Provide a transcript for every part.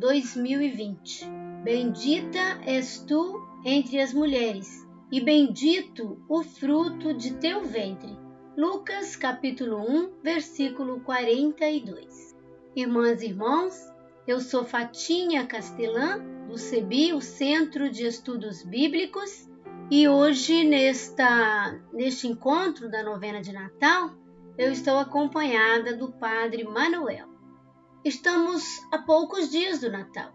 2020. Bendita és tu entre as mulheres, e bendito o fruto de teu ventre. Lucas capítulo 1, versículo 42. Irmãs e irmãos, eu sou Fatinha Castelã, do CEBI, o Centro de Estudos Bíblicos, e hoje nesta neste encontro da novena de Natal, eu estou acompanhada do Padre Manuel. Estamos a poucos dias do Natal.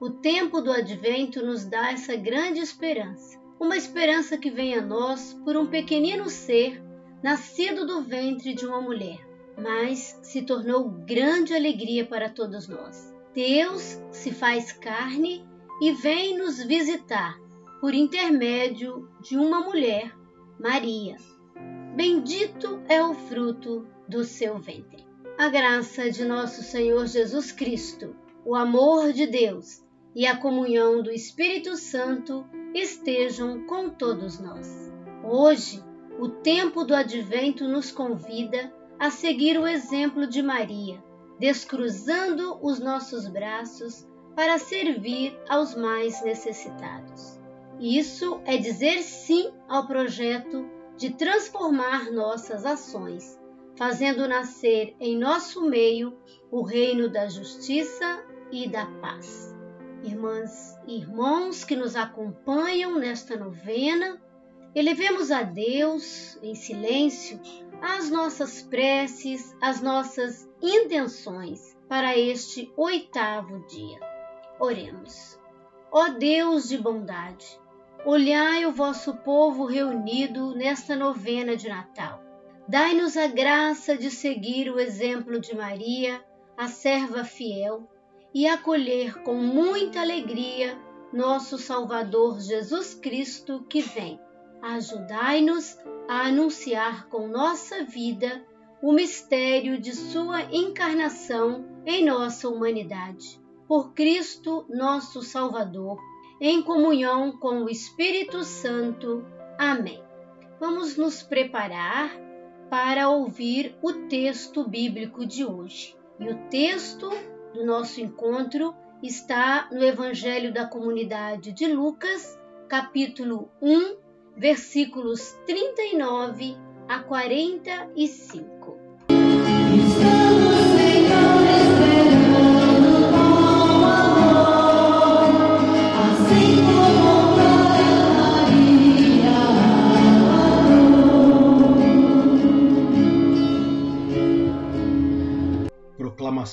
O tempo do Advento nos dá essa grande esperança, uma esperança que vem a nós por um pequenino ser nascido do ventre de uma mulher, mas se tornou grande alegria para todos nós. Deus se faz carne e vem nos visitar por intermédio de uma mulher, Maria bendito é o fruto do seu ventre. A graça de nosso Senhor Jesus Cristo, o amor de Deus e a comunhão do Espírito Santo estejam com todos nós. Hoje, o tempo do advento nos convida a seguir o exemplo de Maria, descruzando os nossos braços para servir aos mais necessitados. Isso é dizer sim ao projeto de transformar nossas ações, fazendo nascer em nosso meio o reino da justiça e da paz. Irmãs e irmãos que nos acompanham nesta novena, elevemos a Deus em silêncio as nossas preces, as nossas intenções para este oitavo dia. Oremos. Ó Deus de bondade, Olhai o vosso povo reunido nesta novena de Natal. Dai-nos a graça de seguir o exemplo de Maria, a serva fiel, e acolher com muita alegria nosso Salvador Jesus Cristo que vem. Ajudai-nos a anunciar com nossa vida o mistério de Sua encarnação em nossa humanidade. Por Cristo, nosso Salvador em comunhão com o Espírito Santo. Amém. Vamos nos preparar para ouvir o texto bíblico de hoje. E o texto do nosso encontro está no Evangelho da Comunidade de Lucas, capítulo 1, versículos 39 a 45.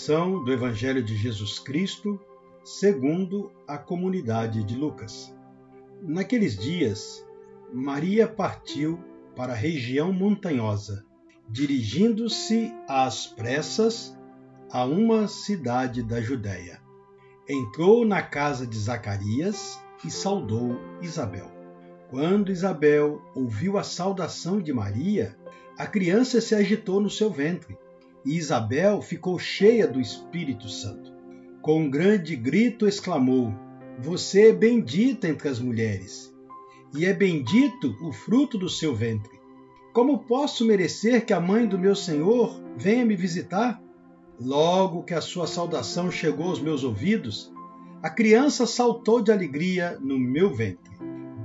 Proclamação do Evangelho de Jesus Cristo, segundo a comunidade de Lucas. Naqueles dias, Maria partiu para a região montanhosa, dirigindo-se às pressas a uma cidade da Judéia. Entrou na casa de Zacarias e saudou Isabel. Quando Isabel ouviu a saudação de Maria, a criança se agitou no seu ventre e Isabel ficou cheia do Espírito Santo. Com um grande grito exclamou: Você é bendita entre as mulheres, e é bendito o fruto do seu ventre. Como posso merecer que a mãe do meu Senhor venha me visitar? Logo que a sua saudação chegou aos meus ouvidos, a criança saltou de alegria no meu ventre.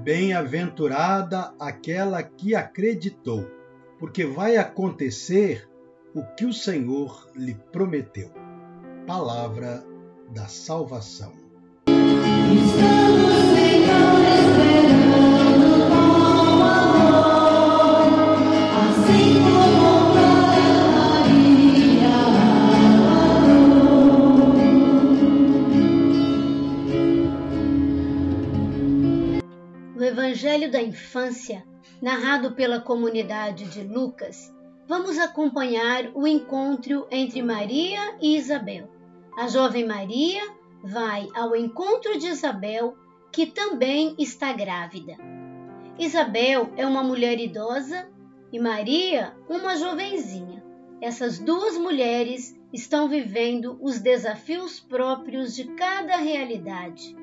Bem-aventurada aquela que acreditou, porque vai acontecer o que o Senhor lhe prometeu. Palavra da salvação. Estamos, Senhor, esperando com amor, assim como Maria. O Evangelho da Infância, narrado pela comunidade de Lucas, vamos acompanhar o encontro entre Maria e Isabel. A jovem Maria vai ao encontro de Isabel, que também está grávida. Isabel é uma mulher idosa e Maria, uma jovenzinha. Essas duas mulheres estão vivendo os desafios próprios de cada realidade.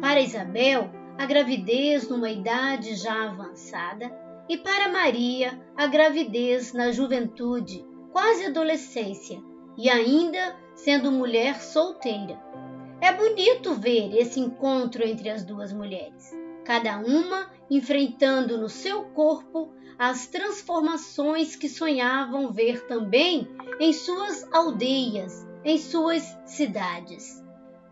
Para Isabel, a gravidez numa idade já avançada e para Maria a gravidez na juventude, quase adolescência e ainda sendo mulher solteira. É bonito ver esse encontro entre as duas mulheres, cada uma enfrentando no seu corpo as transformações que sonhavam ver também em suas aldeias, em suas cidades.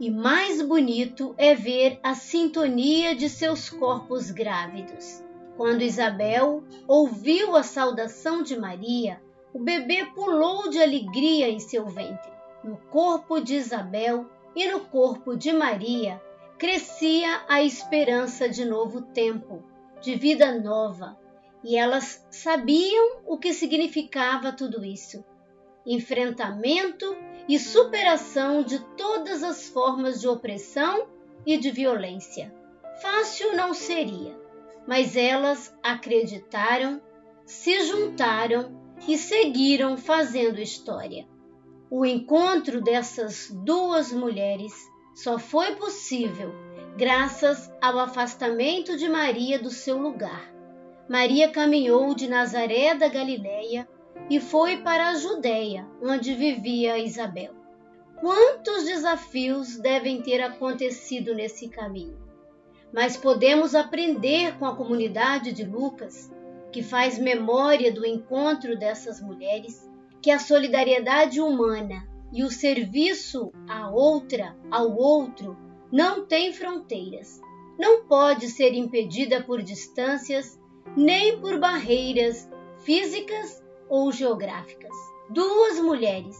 E mais bonito é ver a sintonia de seus corpos grávidos. Quando Isabel ouviu a saudação de Maria, o bebê pulou de alegria em seu ventre. No corpo de Isabel e no corpo de Maria crescia a esperança de novo tempo, de vida nova, e elas sabiam o que significava tudo isso: enfrentamento e superação de todas as formas de opressão e de violência. Fácil não seria, mas elas acreditaram, se juntaram e seguiram fazendo história. O encontro dessas duas mulheres só foi possível graças ao afastamento de Maria do seu lugar. Maria caminhou de Nazaré da Galileia e foi para a Judéia, onde vivia Isabel. Quantos desafios devem ter acontecido nesse caminho? Mas podemos aprender com a comunidade de Lucas, que faz memória do encontro dessas mulheres, que a solidariedade humana e o serviço à outra, ao outro, não tem fronteiras. Não pode ser impedida por distâncias nem por barreiras físicas ou geográficas. Duas mulheres,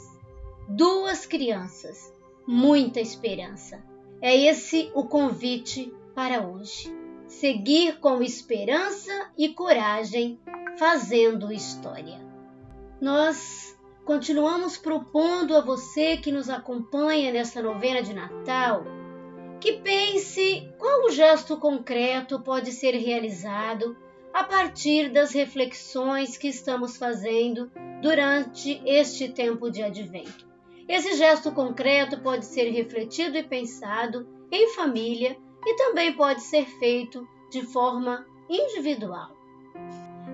duas crianças, muita esperança. É esse o convite para hoje. Seguir com esperança e coragem, fazendo história. Nós continuamos propondo a você que nos acompanha nesta novena de Natal que pense qual gesto concreto pode ser realizado a partir das reflexões que estamos fazendo durante este tempo de advento. Esse gesto concreto pode ser refletido e pensado em família e também pode ser feito de forma individual.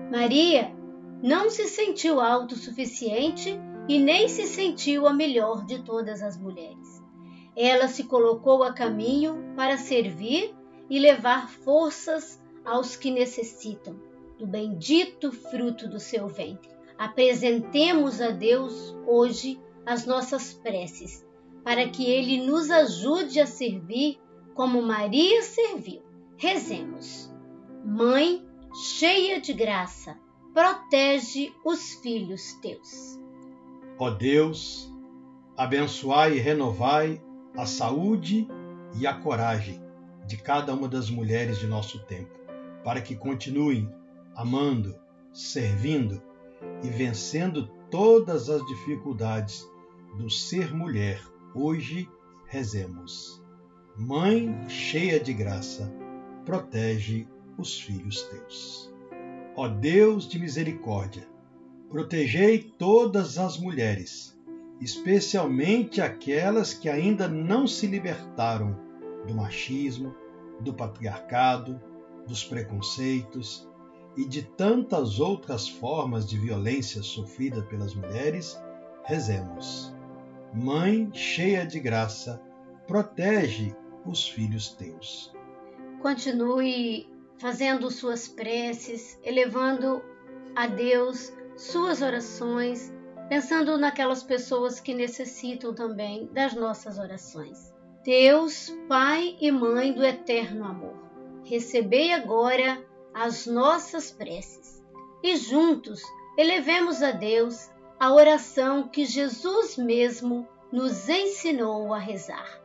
Maria não se sentiu autossuficiente e nem se sentiu a melhor de todas as mulheres. Ela se colocou a caminho para servir e levar forças aos que necessitam do bendito fruto do seu ventre. Apresentemos a Deus hoje as nossas preces, para que Ele nos ajude a servir como Maria serviu. Rezemos. Mãe cheia de graça, protege os filhos teus. Ó Deus, abençoai e renovai a saúde e a coragem de cada uma das mulheres de nosso tempo para que continuem amando, servindo e vencendo todas as dificuldades do ser mulher. Hoje rezemos. Mãe cheia de graça, protege os filhos teus. Ó Deus de misericórdia, protegei todas as mulheres, especialmente aquelas que ainda não se libertaram do machismo, do patriarcado, dos preconceitos e de tantas outras formas de violência sofrida pelas mulheres, rezemos. Mãe cheia de graça, protege os filhos teus. Continue fazendo suas preces, elevando a Deus suas orações, pensando naquelas pessoas que necessitam também das nossas orações. Deus, Pai e Mãe do eterno amor recebei agora as nossas preces e juntos elevemos a Deus a oração que Jesus mesmo nos ensinou a rezar.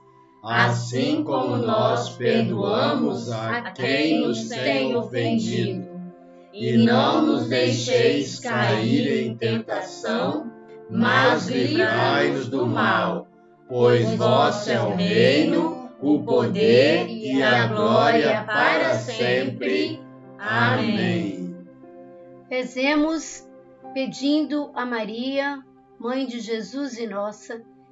assim como nós perdoamos a quem nos tem ofendido. E não nos deixeis cair em tentação, mas livrai-nos do mal, Pois vosso é o reino, o poder e a glória para sempre. Amém. Rezemos pedindo a Maria, Mãe de Jesus e nossa,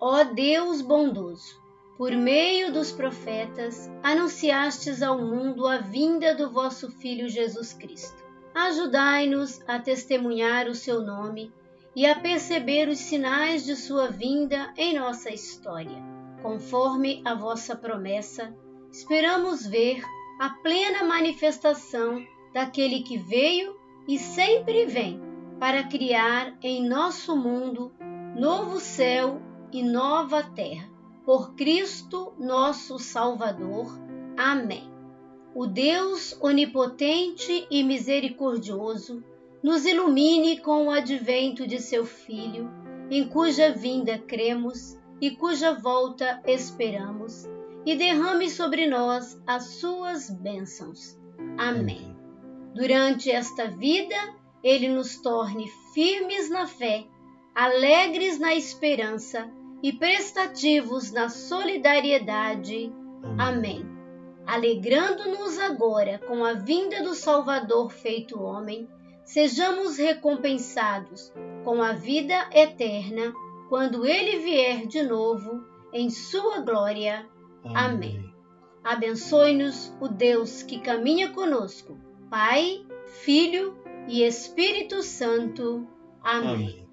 Ó Deus bondoso, por meio dos profetas, anunciastes ao mundo a vinda do vosso Filho Jesus Cristo. Ajudai-nos a testemunhar o seu nome e a perceber os sinais de sua vinda em nossa história. Conforme a vossa promessa, esperamos ver a plena manifestação daquele que veio e sempre vem para criar em nosso mundo novo céu e nova terra. Por Cristo nosso Salvador. Amém. O Deus onipotente e misericordioso nos ilumine com o advento de seu Filho, em cuja vinda cremos e cuja volta esperamos, e derrame sobre nós as suas bênçãos. Amém. Durante esta vida, ele nos torne firmes na fé, alegres na esperança e prestativos na solidariedade. Amém. Alegrando-nos agora com a vinda do Salvador feito homem, sejamos recompensados com a vida eterna quando ele vier de novo em sua glória. Amém. Abençoe-nos o Deus que caminha conosco, Pai, Filho e Espírito Santo. Amém. Amém.